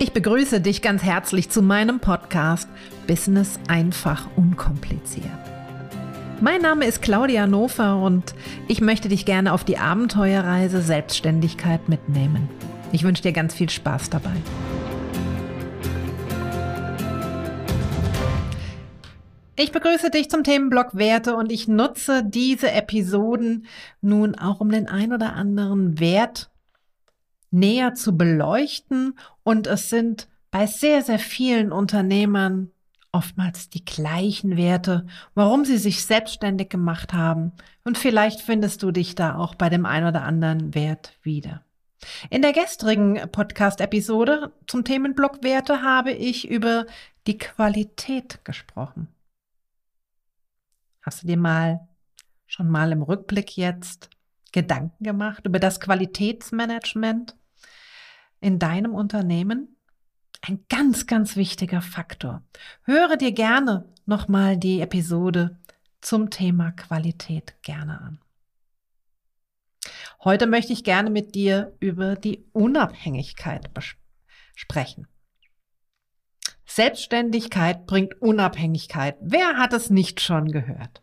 Ich begrüße dich ganz herzlich zu meinem Podcast Business einfach unkompliziert. Mein Name ist Claudia Nofer und ich möchte dich gerne auf die Abenteuerreise Selbstständigkeit mitnehmen. Ich wünsche dir ganz viel Spaß dabei. Ich begrüße dich zum Themenblock Werte und ich nutze diese Episoden nun auch, um den ein oder anderen Wert näher zu beleuchten. Und es sind bei sehr, sehr vielen Unternehmern oftmals die gleichen Werte, warum sie sich selbstständig gemacht haben. Und vielleicht findest du dich da auch bei dem ein oder anderen Wert wieder. In der gestrigen Podcast-Episode zum Themenblock Werte habe ich über die Qualität gesprochen. Hast du dir mal schon mal im Rückblick jetzt Gedanken gemacht über das Qualitätsmanagement in deinem Unternehmen? Ein ganz, ganz wichtiger Faktor. Höre dir gerne nochmal die Episode zum Thema Qualität gerne an. Heute möchte ich gerne mit dir über die Unabhängigkeit sprechen. Selbstständigkeit bringt Unabhängigkeit. Wer hat es nicht schon gehört?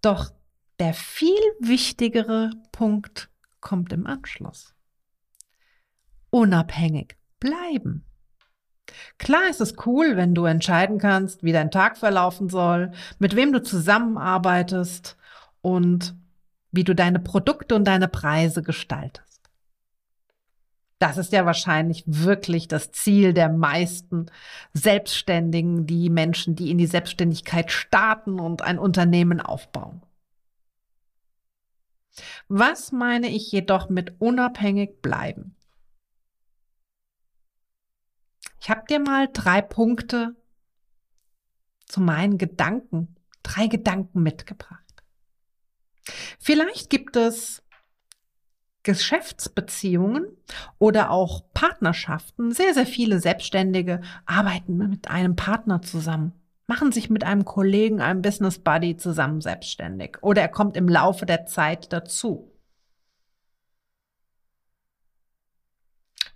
Doch der viel wichtigere Punkt kommt im Anschluss. Unabhängig bleiben. Klar ist es cool, wenn du entscheiden kannst, wie dein Tag verlaufen soll, mit wem du zusammenarbeitest und wie du deine Produkte und deine Preise gestaltest. Das ist ja wahrscheinlich wirklich das Ziel der meisten Selbstständigen, die Menschen, die in die Selbstständigkeit starten und ein Unternehmen aufbauen. Was meine ich jedoch mit unabhängig bleiben? Ich habe dir mal drei Punkte zu meinen Gedanken, drei Gedanken mitgebracht. Vielleicht gibt es Geschäftsbeziehungen oder auch Partnerschaften. Sehr, sehr viele Selbstständige arbeiten mit einem Partner zusammen machen sich mit einem Kollegen, einem Business Buddy zusammen selbstständig oder er kommt im Laufe der Zeit dazu.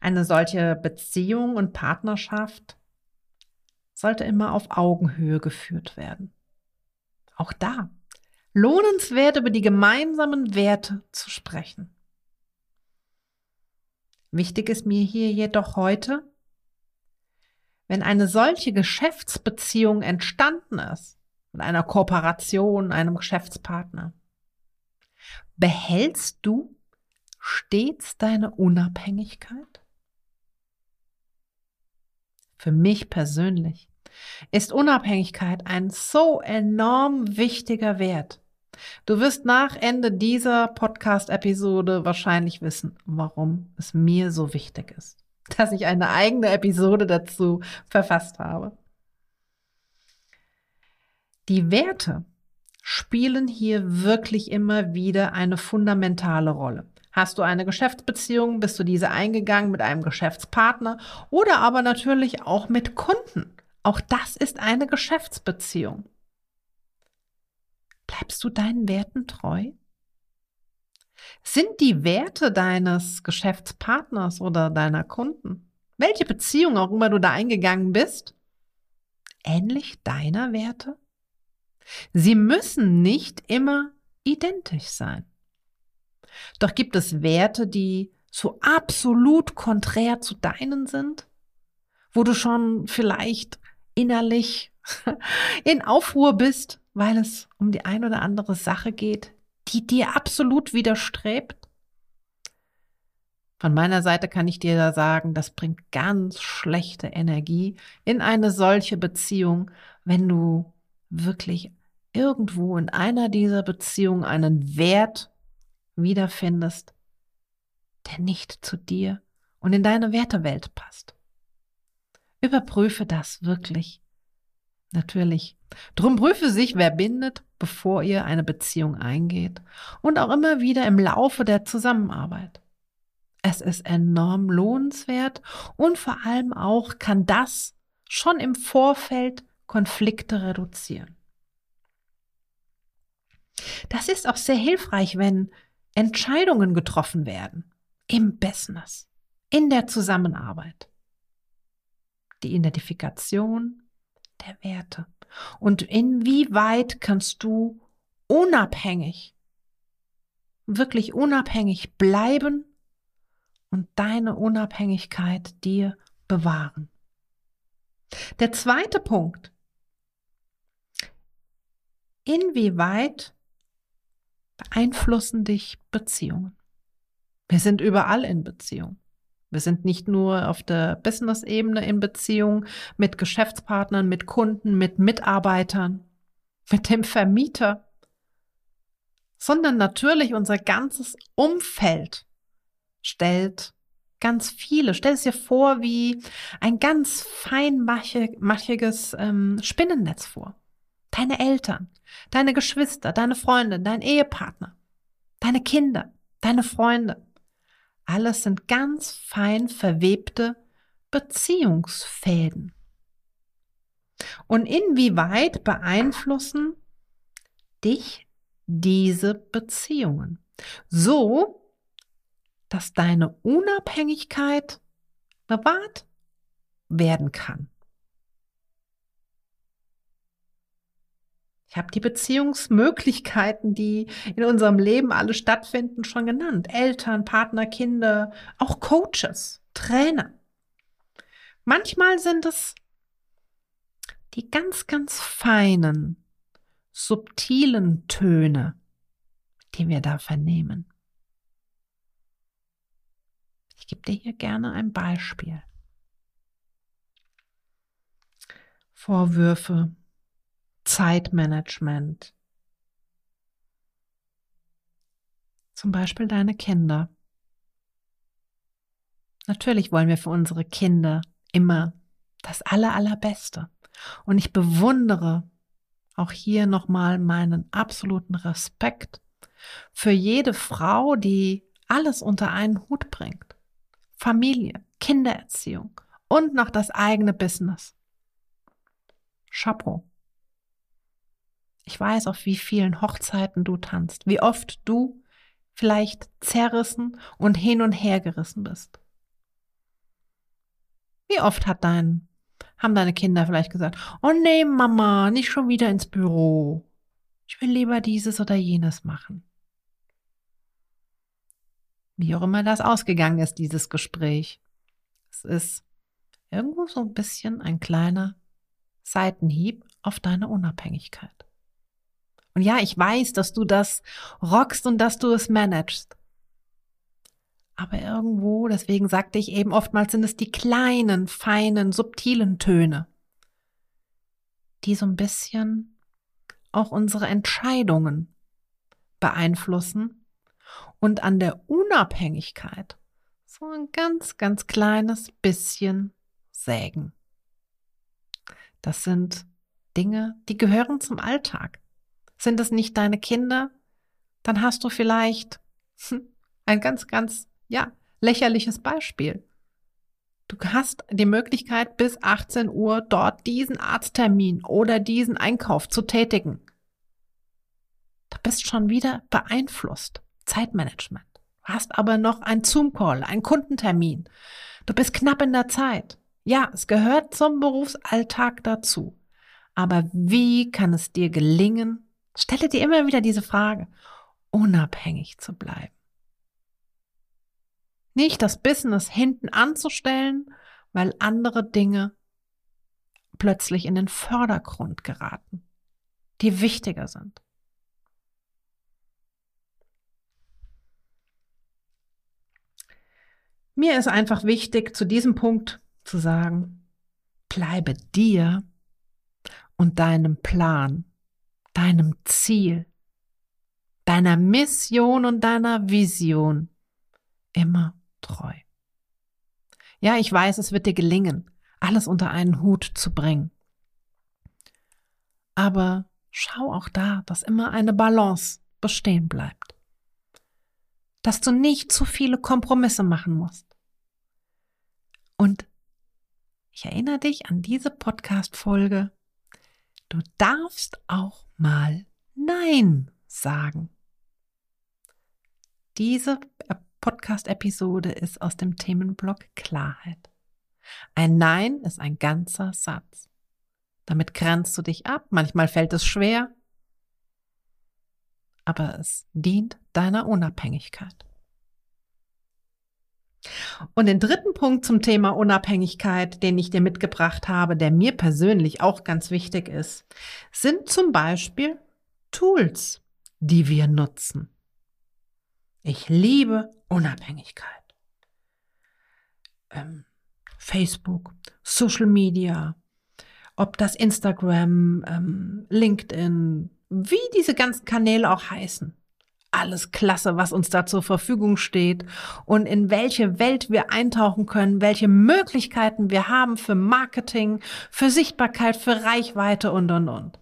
Eine solche Beziehung und Partnerschaft sollte immer auf Augenhöhe geführt werden. Auch da lohnenswert über die gemeinsamen Werte zu sprechen. Wichtig ist mir hier jedoch heute, wenn eine solche Geschäftsbeziehung entstanden ist, mit einer Kooperation, einem Geschäftspartner, behältst du stets deine Unabhängigkeit? Für mich persönlich ist Unabhängigkeit ein so enorm wichtiger Wert. Du wirst nach Ende dieser Podcast-Episode wahrscheinlich wissen, warum es mir so wichtig ist dass ich eine eigene Episode dazu verfasst habe. Die Werte spielen hier wirklich immer wieder eine fundamentale Rolle. Hast du eine Geschäftsbeziehung, bist du diese eingegangen mit einem Geschäftspartner oder aber natürlich auch mit Kunden. Auch das ist eine Geschäftsbeziehung. Bleibst du deinen Werten treu? Sind die Werte deines Geschäftspartners oder deiner Kunden, welche Beziehung auch immer du da eingegangen bist, ähnlich deiner Werte? Sie müssen nicht immer identisch sein. Doch gibt es Werte, die so absolut konträr zu deinen sind, wo du schon vielleicht innerlich in Aufruhr bist, weil es um die ein oder andere Sache geht, die dir absolut widerstrebt? Von meiner Seite kann ich dir da sagen, das bringt ganz schlechte Energie in eine solche Beziehung, wenn du wirklich irgendwo in einer dieser Beziehungen einen Wert wiederfindest, der nicht zu dir und in deine Wertewelt passt. Überprüfe das wirklich. Natürlich. Drum prüfe sich, wer bindet bevor ihr eine Beziehung eingeht und auch immer wieder im Laufe der Zusammenarbeit. Es ist enorm lohnenswert und vor allem auch kann das schon im Vorfeld Konflikte reduzieren. Das ist auch sehr hilfreich, wenn Entscheidungen getroffen werden im Business, in der Zusammenarbeit. die Identifikation der Werte. Und inwieweit kannst du unabhängig, wirklich unabhängig bleiben und deine Unabhängigkeit dir bewahren. Der zweite Punkt. Inwieweit beeinflussen dich Beziehungen? Wir sind überall in Beziehung. Wir sind nicht nur auf der Business-Ebene in Beziehung mit Geschäftspartnern, mit Kunden, mit Mitarbeitern, mit dem Vermieter, sondern natürlich unser ganzes Umfeld stellt ganz viele. Stell es dir vor wie ein ganz feinmachiges ähm, Spinnennetz vor. Deine Eltern, deine Geschwister, deine Freunde, dein Ehepartner, deine Kinder, deine Freunde. Alles sind ganz fein verwebte Beziehungsfäden. Und inwieweit beeinflussen dich diese Beziehungen? So, dass deine Unabhängigkeit bewahrt werden kann. Ich habe die Beziehungsmöglichkeiten, die in unserem Leben alle stattfinden, schon genannt. Eltern, Partner, Kinder, auch Coaches, Trainer. Manchmal sind es die ganz, ganz feinen, subtilen Töne, die wir da vernehmen. Ich gebe dir hier gerne ein Beispiel. Vorwürfe, Zeitmanagement. Zum Beispiel deine Kinder. Natürlich wollen wir für unsere Kinder immer das Aller, Allerbeste. Und ich bewundere auch hier nochmal meinen absoluten Respekt für jede Frau, die alles unter einen Hut bringt. Familie, Kindererziehung und noch das eigene Business. Chapeau. Ich weiß, auf wie vielen Hochzeiten du tanzt, wie oft du vielleicht zerrissen und hin und her gerissen bist. Wie oft hat dein, haben deine Kinder vielleicht gesagt, oh nee, Mama, nicht schon wieder ins Büro. Ich will lieber dieses oder jenes machen. Wie auch immer das ausgegangen ist, dieses Gespräch. Es ist irgendwo so ein bisschen ein kleiner Seitenhieb auf deine Unabhängigkeit. Und ja, ich weiß, dass du das rockst und dass du es managst. Aber irgendwo, deswegen sagte ich eben, oftmals sind es die kleinen, feinen, subtilen Töne, die so ein bisschen auch unsere Entscheidungen beeinflussen und an der Unabhängigkeit so ein ganz, ganz kleines bisschen sägen. Das sind Dinge, die gehören zum Alltag. Sind es nicht deine Kinder? Dann hast du vielleicht ein ganz, ganz, ja, lächerliches Beispiel. Du hast die Möglichkeit, bis 18 Uhr dort diesen Arzttermin oder diesen Einkauf zu tätigen. Du bist schon wieder beeinflusst. Zeitmanagement. Du hast aber noch ein Zoom-Call, einen Kundentermin. Du bist knapp in der Zeit. Ja, es gehört zum Berufsalltag dazu. Aber wie kann es dir gelingen, Stelle dir immer wieder diese Frage, unabhängig zu bleiben. Nicht das Business hinten anzustellen, weil andere Dinge plötzlich in den Vordergrund geraten, die wichtiger sind. Mir ist einfach wichtig, zu diesem Punkt zu sagen, bleibe dir und deinem Plan deinem Ziel, deiner Mission und deiner Vision immer treu. Ja, ich weiß, es wird dir gelingen, alles unter einen Hut zu bringen. Aber schau auch da, dass immer eine Balance bestehen bleibt. Dass du nicht zu viele Kompromisse machen musst. Und ich erinnere dich an diese Podcast-Folge. Du darfst auch mal Nein sagen. Diese Podcast-Episode ist aus dem Themenblock Klarheit. Ein Nein ist ein ganzer Satz. Damit grenzt du dich ab, manchmal fällt es schwer, aber es dient deiner Unabhängigkeit. Und den dritten Punkt zum Thema Unabhängigkeit, den ich dir mitgebracht habe, der mir persönlich auch ganz wichtig ist, sind zum Beispiel Tools, die wir nutzen. Ich liebe Unabhängigkeit. Ähm, Facebook, Social Media, ob das Instagram, ähm, LinkedIn, wie diese ganzen Kanäle auch heißen. Alles klasse, was uns da zur Verfügung steht und in welche Welt wir eintauchen können, welche Möglichkeiten wir haben für Marketing, für Sichtbarkeit, für Reichweite und, und, und.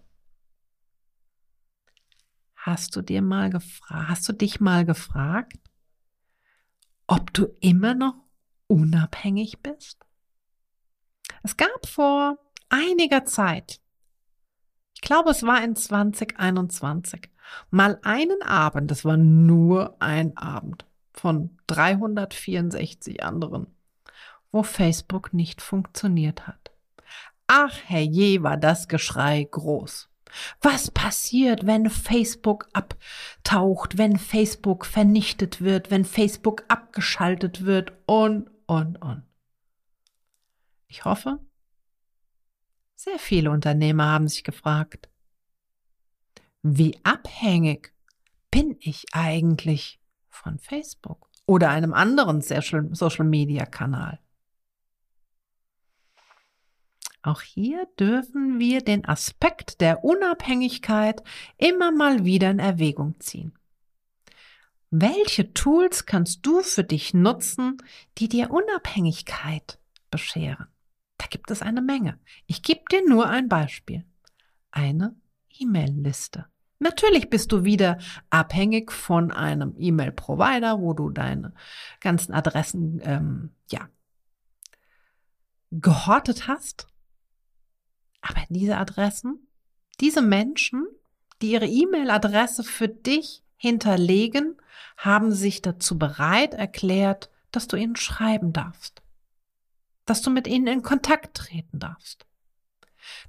Hast du dir mal gefragt, hast du dich mal gefragt, ob du immer noch unabhängig bist? Es gab vor einiger Zeit, ich glaube, es war in 2021, mal einen Abend, das war nur ein Abend von 364 anderen, wo Facebook nicht funktioniert hat. Ach herrje, war das Geschrei groß. Was passiert, wenn Facebook abtaucht, wenn Facebook vernichtet wird, wenn Facebook abgeschaltet wird und, und, und. Ich hoffe, sehr viele Unternehmer haben sich gefragt, wie abhängig bin ich eigentlich von Facebook oder einem anderen Social-Media-Kanal? Auch hier dürfen wir den Aspekt der Unabhängigkeit immer mal wieder in Erwägung ziehen. Welche Tools kannst du für dich nutzen, die dir Unabhängigkeit bescheren? Da gibt es eine Menge. Ich gebe dir nur ein Beispiel. Eine E-Mail-Liste. Natürlich bist du wieder abhängig von einem E-Mail-Provider, wo du deine ganzen Adressen ähm, ja gehortet hast. Aber diese Adressen, diese Menschen, die ihre E-Mail-Adresse für dich hinterlegen, haben sich dazu bereit erklärt, dass du ihnen schreiben darfst, dass du mit ihnen in Kontakt treten darfst.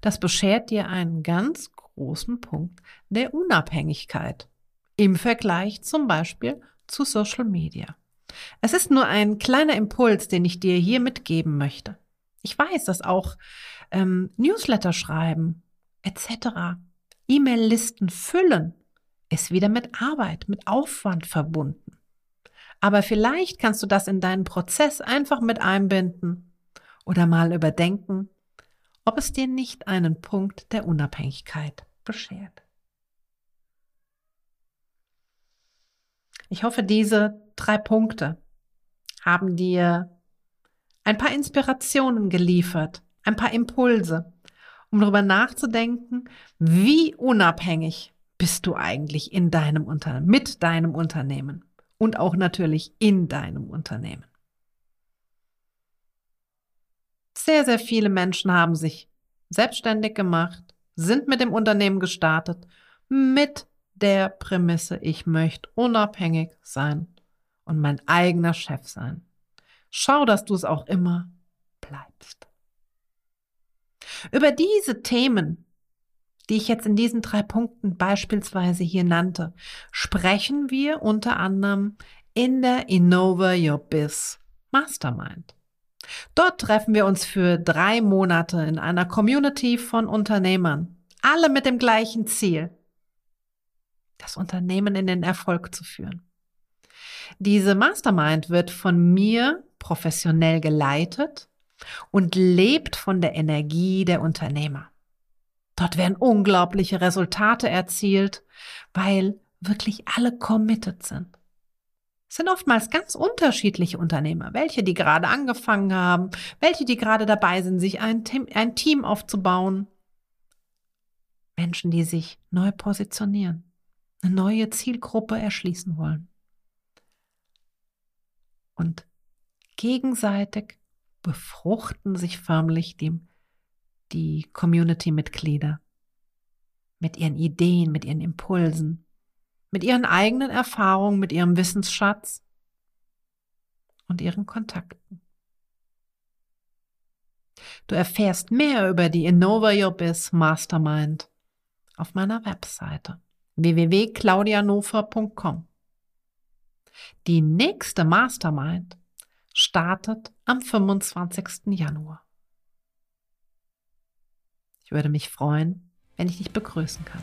Das beschert dir einen ganz großen Punkt der Unabhängigkeit im Vergleich zum Beispiel zu Social Media. Es ist nur ein kleiner Impuls, den ich dir hier mitgeben möchte. Ich weiß, dass auch ähm, Newsletter schreiben etc., E-Mail-Listen füllen, ist wieder mit Arbeit, mit Aufwand verbunden. Aber vielleicht kannst du das in deinen Prozess einfach mit einbinden oder mal überdenken, ob es dir nicht einen Punkt der Unabhängigkeit beschert. Ich hoffe, diese drei Punkte haben dir ein paar Inspirationen geliefert, ein paar Impulse, um darüber nachzudenken, wie unabhängig bist du eigentlich in deinem Unternehmen, mit deinem Unternehmen und auch natürlich in deinem Unternehmen. Sehr, sehr viele Menschen haben sich selbstständig gemacht, sind mit dem Unternehmen gestartet, mit der Prämisse, ich möchte unabhängig sein und mein eigener Chef sein. Schau, dass du es auch immer bleibst. Über diese Themen, die ich jetzt in diesen drei Punkten beispielsweise hier nannte, sprechen wir unter anderem in der Innova Your Biz Mastermind. Dort treffen wir uns für drei Monate in einer Community von Unternehmern, alle mit dem gleichen Ziel, das Unternehmen in den Erfolg zu führen. Diese Mastermind wird von mir professionell geleitet und lebt von der Energie der Unternehmer. Dort werden unglaubliche Resultate erzielt, weil wirklich alle committed sind. Es sind oftmals ganz unterschiedliche Unternehmer, welche die gerade angefangen haben, welche die gerade dabei sind, sich ein Team, ein Team aufzubauen. Menschen, die sich neu positionieren, eine neue Zielgruppe erschließen wollen. Und gegenseitig befruchten sich förmlich die, die Community-Mitglieder mit ihren Ideen, mit ihren Impulsen, mit ihren eigenen Erfahrungen, mit ihrem Wissensschatz und ihren Kontakten. Du erfährst mehr über die Innova Your Biz Mastermind auf meiner Webseite www.claudianofer.com. Die nächste Mastermind startet am 25. Januar. Ich würde mich freuen, wenn ich dich begrüßen kann.